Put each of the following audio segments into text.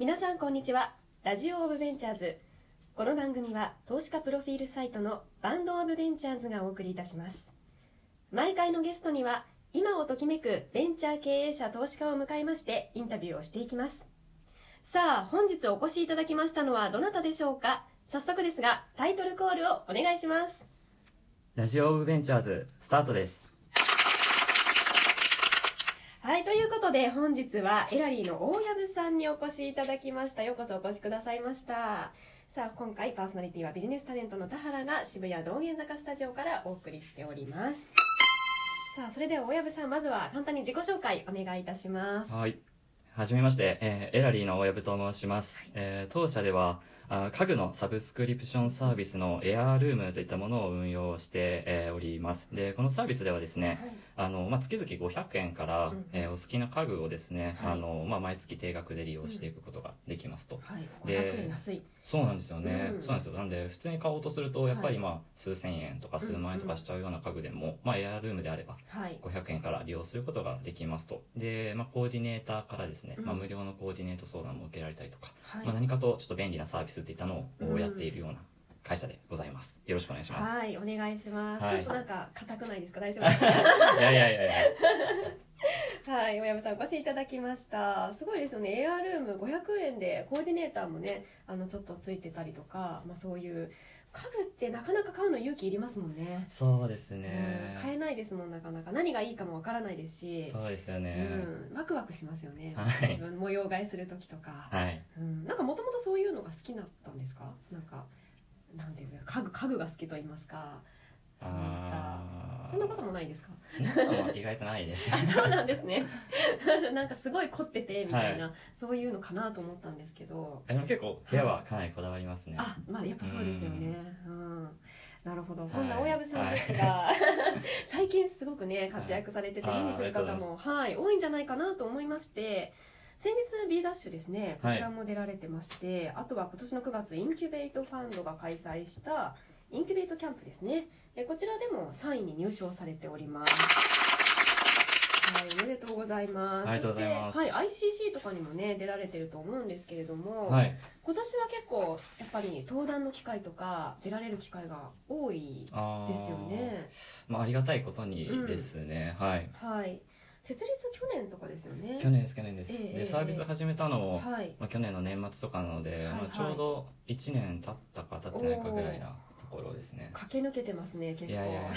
皆さんこんにちは。ラジオオブベンチャーズ。この番組は投資家プロフィールサイトのバンドオブベンチャーズがお送りいたします。毎回のゲストには今をときめくベンチャー経営者投資家を迎えましてインタビューをしていきます。さあ本日お越しいただきましたのはどなたでしょうか？早速ですがタイトルコールをお願いします。ラジオオブベンチャーズスタートです。はい、ということで本日はエラリーの大藪さんにお越しいただきました。ようこそお越しくださいました。さあ、今回パーソナリティはビジネスタレントの田原が渋谷道玄坂スタジオからお送りしております。さあ、それでは大藪さん、まずは簡単に自己紹介お願いいたします。はいはじめまして、えーエラリーの大藪と申します、えー当社ではあ家具のサブスクリプションサービスのエアールームといったものを運用して、えーおります。でこのサービスではですね、あのまあ、月々500円から、うん。えーお好きな家具をですね、はい。あのまあ、毎月定額で利用していくことができますと、はい、はい、で500円安い。そうなんですよね、うん。そうなんですよ。なんで普通に買おうとするとやっぱりはい。まあ数千円とか数万円とかしちゃうような家具でも、まあ、エアールームであればはい。500円から利用することができますと。で、まあ、コーディネーターからですね、うん。まあ、無料のコーディネート相談も受けられたりとか、はい。まあ、何かとちょっと便利なサービスっていったのうん。をやっているような会社でございます。よろしくお願いします、はい、お願いします。はい。ちょっとなんか硬くないですか？大丈夫ですか？い、やいやいやいや。はい、大山さんお越しいただきました。すごいですよね。エアルーム500円でコーディネーターもね、あのちょっとついてたりとか、まあそういう家具ってなかなか買うの勇気いりますもんね。そうですね。うん買えないですもんなかなか。何がいいかもわからないですし、そうですようね、ん、ワクワクしますよね。はい。自分模様替えする時とか、はい。うん、なんかもともとそういうのが好きだったんですか？なんかなんていうか家具家具が好きと言いますか、そういったそんなこともないですか？意外とないです。あそうなんですね。なんかすごい凝っててみたいな、はそういうのかなと思ったんですけど。でも結構部屋はかなりこだわりますね、あまあやっぱそうですよね。うん。なるほど。そんな大藪さんですが、最近すごくね活躍されててはい。目にする方も、はい、多いんじゃないかなと思いまして先日 B ダッシュですねこちらも出られてまして、あとは今年の9月インキュベイトファンドが開催したインキュベイトキャンプですね。えこちらでも3位に入賞されております。はい、おめでとうございます。ありがとうございます。はい、ICC とかにもね出られてると思うんですけれども、はい。今年は結構やっぱり登壇の機会とか出られる機会が多いあーですよね。まあ、ありがたいことにですね、はい。はい。設立去年とかですよね。去年です去年です、ええでサービス始めたのも、はい。まあ、去年の年末とかなので、はいはいまあ、ちょうど1年経ったか経ってないかぐらいなところですね。駆け抜けてますね結構。いやいやいや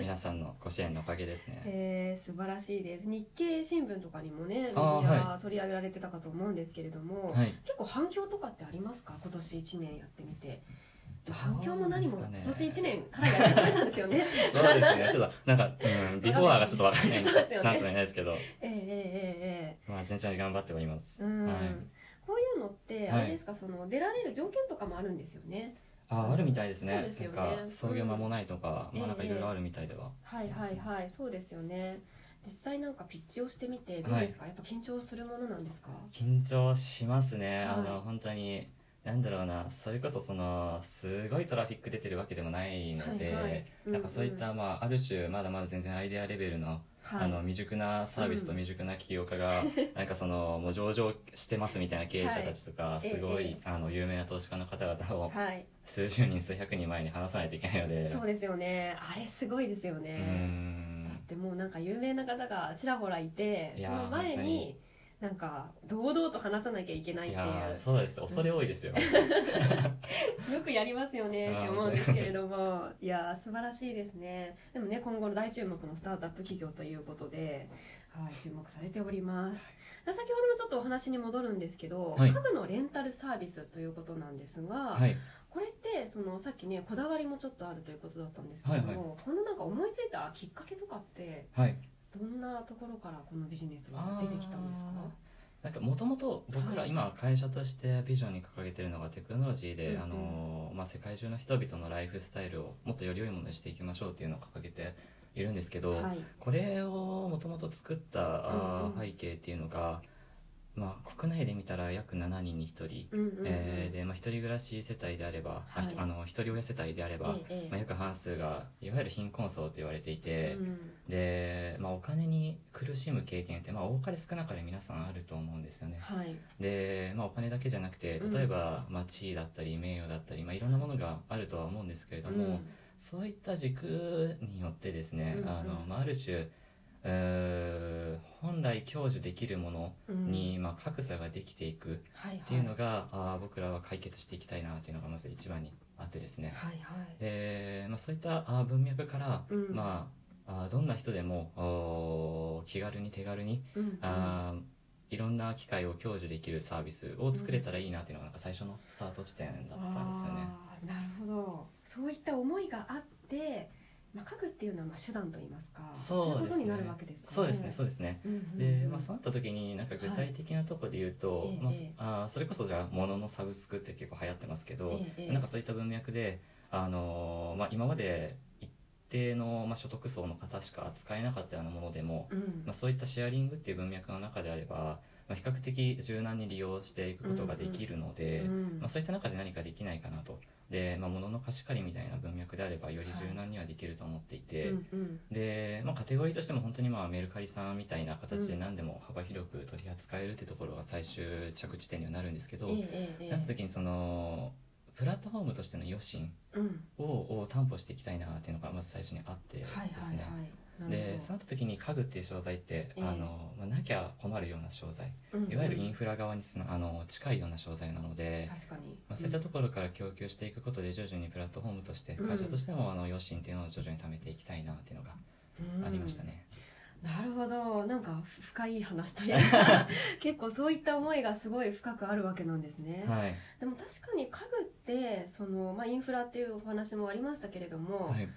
皆さんのご支援のおかげですね。えー、素晴らしいです。日経新聞とかにもねメディア取り上げられてたかと思うんですけれども、はい。結構反響とかってありますか？今年1年やってみて。反響も何もね年1年からやってたんですよね。そうですね。ちょっとなんか、うん、ビフォーがちょっとわかんない。ですよね。なんとも言えないですけど、ええええええ。まあ、順調に頑張っております、うん、はい。こういうのってはいあれですか、その出られる条件とかもあるんですよねああるみたいですね。そうですよね。なんか創業間もないとか、うん。まあなんかいろいろあるみたいでは、はいはいはい。そうですよね。実際なんかピッチをしてみてどうですか、やっぱ緊張するものなんですか？緊張しますね、あはい。の本当になんだろうな。それこそそのすごいトラフィック出てるわけでもないので、はいはい。うん。なんかそういった、まあ、ある種まだまだ全然アイデアレベルの,、はい。あの未熟なサービスとうん。未熟な起業家が、なんかそのもう上場してますみたいな経営者たちとか、はい。すごい、ええあの有名な投資家の方々をはい。数十人数百人前に話さないといけないので。そうですよね。あれすごいですようーねん。だってもうなんか有名な方がちらほらいていやーその前になんか堂々と話さなきゃいけないっていう。そうです恐れ多いですよ、よくやりますよねって思うんですけれども。いやー素晴らしいですね。でもね今後の大注目のスタートアップ企業ということで、はい、注目されております。先ほどもちょっとお話に戻るんですけど、はい。家具のレンタルサービスということなんですが、はい。これってそのさっきねこだわりもちょっとあるということだったんですけども、はいはい。このなんか思いついたきっかけとかってはいどんなところからこのビジネスが出てきたんですか？なんかもともと僕らはい。今会社としてビジョンに掲げてるのがテクノロジーで、あのまあ、世界中の人々のライフスタイルをもっとより良いものにしていきましょうっていうのを掲げているんですけど、はい。これをもともと作った背景っていうのが、まあ、国内で見たら約7人に1人、うんうんうんえーでまあ、一人暮らし世帯であれば、あはい。ひあの一人親世帯であれば、ええええ。まあ、約半数がいわゆる貧困層と言われていて、うんで、まあ、お金に苦しむ経験って、まあ、多かれ少なかれ皆さんあると思うんですよね。はい。で、まあ、お金だけじゃなくてうん。例えば、まあ、地位だったり名誉だったり、まあ、いろんなものがあるとは思うんですけれども、そういった軸によってですね、うんうん。あのまあ、ある種うー本来享受できるものうん。に、まあ、格差ができていくはいはい。っていうのが、あー僕らは解決していきたいなっていうのがまず一番にあってですね。はいはい。で、まあ、そういったあー文脈から、うん。まあ、あーどんな人でもおー気軽に手軽にうんうん。あーいろんな機会を享受できるサービスを作れたらいいなっていうのがなんか最初のスタート地点だったんですよね。あーなるほど。そういった思いがあって、まあ、書くっていうのはまあ手段といいますかそうですね。ということになるわけですかね。そうですねそうですね。で、まあ、そうなった時になんか具体的なところで言うと、まあはいええ。あーそれこそじゃあ物のサブスクって結構流行ってますけど、ええ。なんかそういった文脈で、あのーまあ、今まで一定の、まあ、所得層の方しか扱えなかったようなものでも、うん。まあ、そういったシェアリングっていう文脈の中であれば、まあ、比較的柔軟に利用していくことができるので、うん。まあ、そういった中で何かできないかなと。で、まあ、物の貸し借りみたいな文脈であればより柔軟にはできると思っていて、うんうん。で、まあ、カテゴリーとしても本当にまあメルカリさんみたいな形でうん何でも幅広く取り扱えるってところが最終着地点にはなるんですけど、ええええええ。なった時にそのプラットフォームとしての余震うん。をを担保していきたいなっていうのがまず最初にあってですはいはいね、はいでそうなった時に家具っていう商材って、ええ。あのまあ、なきゃ困るような商材。うん。うんいわゆるインフラ側につなあの近いような商材なので、確かに、まあ、そういったところから供給していくことで徐々にプラットフォームとしてうん。会社としてもあの余震っていうのを徐々に貯めていきたいなっていうのがうん。ありましたね。なるほど。なんか深い話というか 結構そういった思いがすごい深くあるわけなんですね、はい、でも確かに家具ってその、まあ、インフラっていうお話もありましたけれども、はい。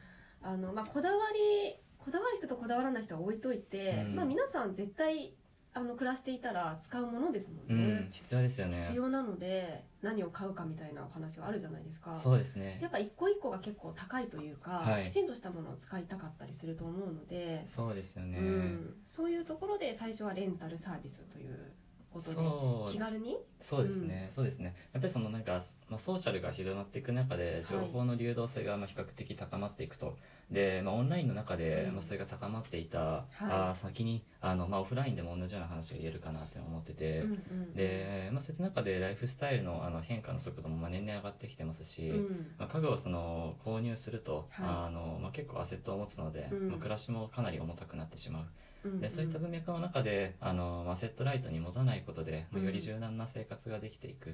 あのまあ、こだわりこだわる人とこだわらない人は置いといて、うん。まあ、皆さん絶対あの暮らしていたら使うものですもうんね。ん、、必要ですよね。必要なので何を買うかみたいなお話はあるじゃないですか。そうですね。やっぱ一個一個が結構高いというか、はい。きちんとしたものを使いたかったりすると思うので、そうですよね、うん、そういうところで最初はレンタルサービスということでそう。気軽に？そうですね、そうですね。やっぱりそのなんか、まあ、ソーシャルが広まっていく中で情報の流動性がまあ比較的高まっていくと、で、まあ、オンラインの中でうん。まあそれが高まっていた、あー先にあの、まあ、オフラインでも同じような話が言えるかなって思ってて、うんうん。で、まあ、そういった中でライフスタイルのあの変化の速度もまあ年々上がってきてますし、うん。まあ、家具をその購入すると、はい。あのまあ、結構アセットを持つので、うん。まあ、暮らしもかなり重たくなってしまううんうん。でそういった文脈の中であの、まあ、セットライトに持たないことで、まあ、うん。より柔軟な生活ができていく、っ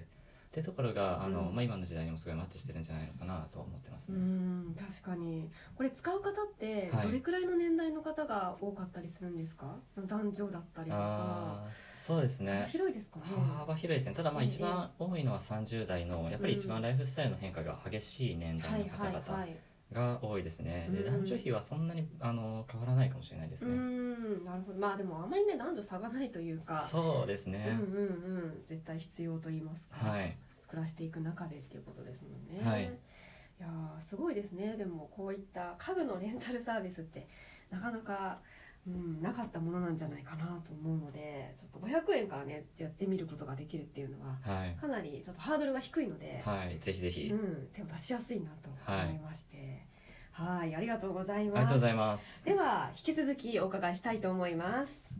ていうところがあの、うん。まあ、今の時代にもすごいマッチしてるんじゃないのかなと思ってますうね。ん確かに。これ使う方ってはい。どれくらいの年代の方が多かったりするんですか、男女だったりとか。そうです幅ね広いですかね？幅広いですね。ただまあええ一番多いのは30代のやっぱり一番ライフスタイルの変化が激しい年はい代の方々。はいはいが多いですね、でうん。男女比はそんなにあの変わらないかもしれないですうね、んなるほど。まあでもあまりね男女差がないというか。そうですうんね、うんうん。絶対必要と言いますか、はい。暮らしていく中でっていうことですもんね。はい。いやーすごいですね。でもこういった家具のレンタルサービスってなかなか、うん、なかったものなんじゃないかなと思うのでちょっと500円からねやってみることができるっていうのははい。かなりちょっとハードルが低いので、はいぜひぜひ、うん、手を出しやすいなと思いまして。はいありがとうございます。ありがとうございます。では引き続きお伺いしたいと思います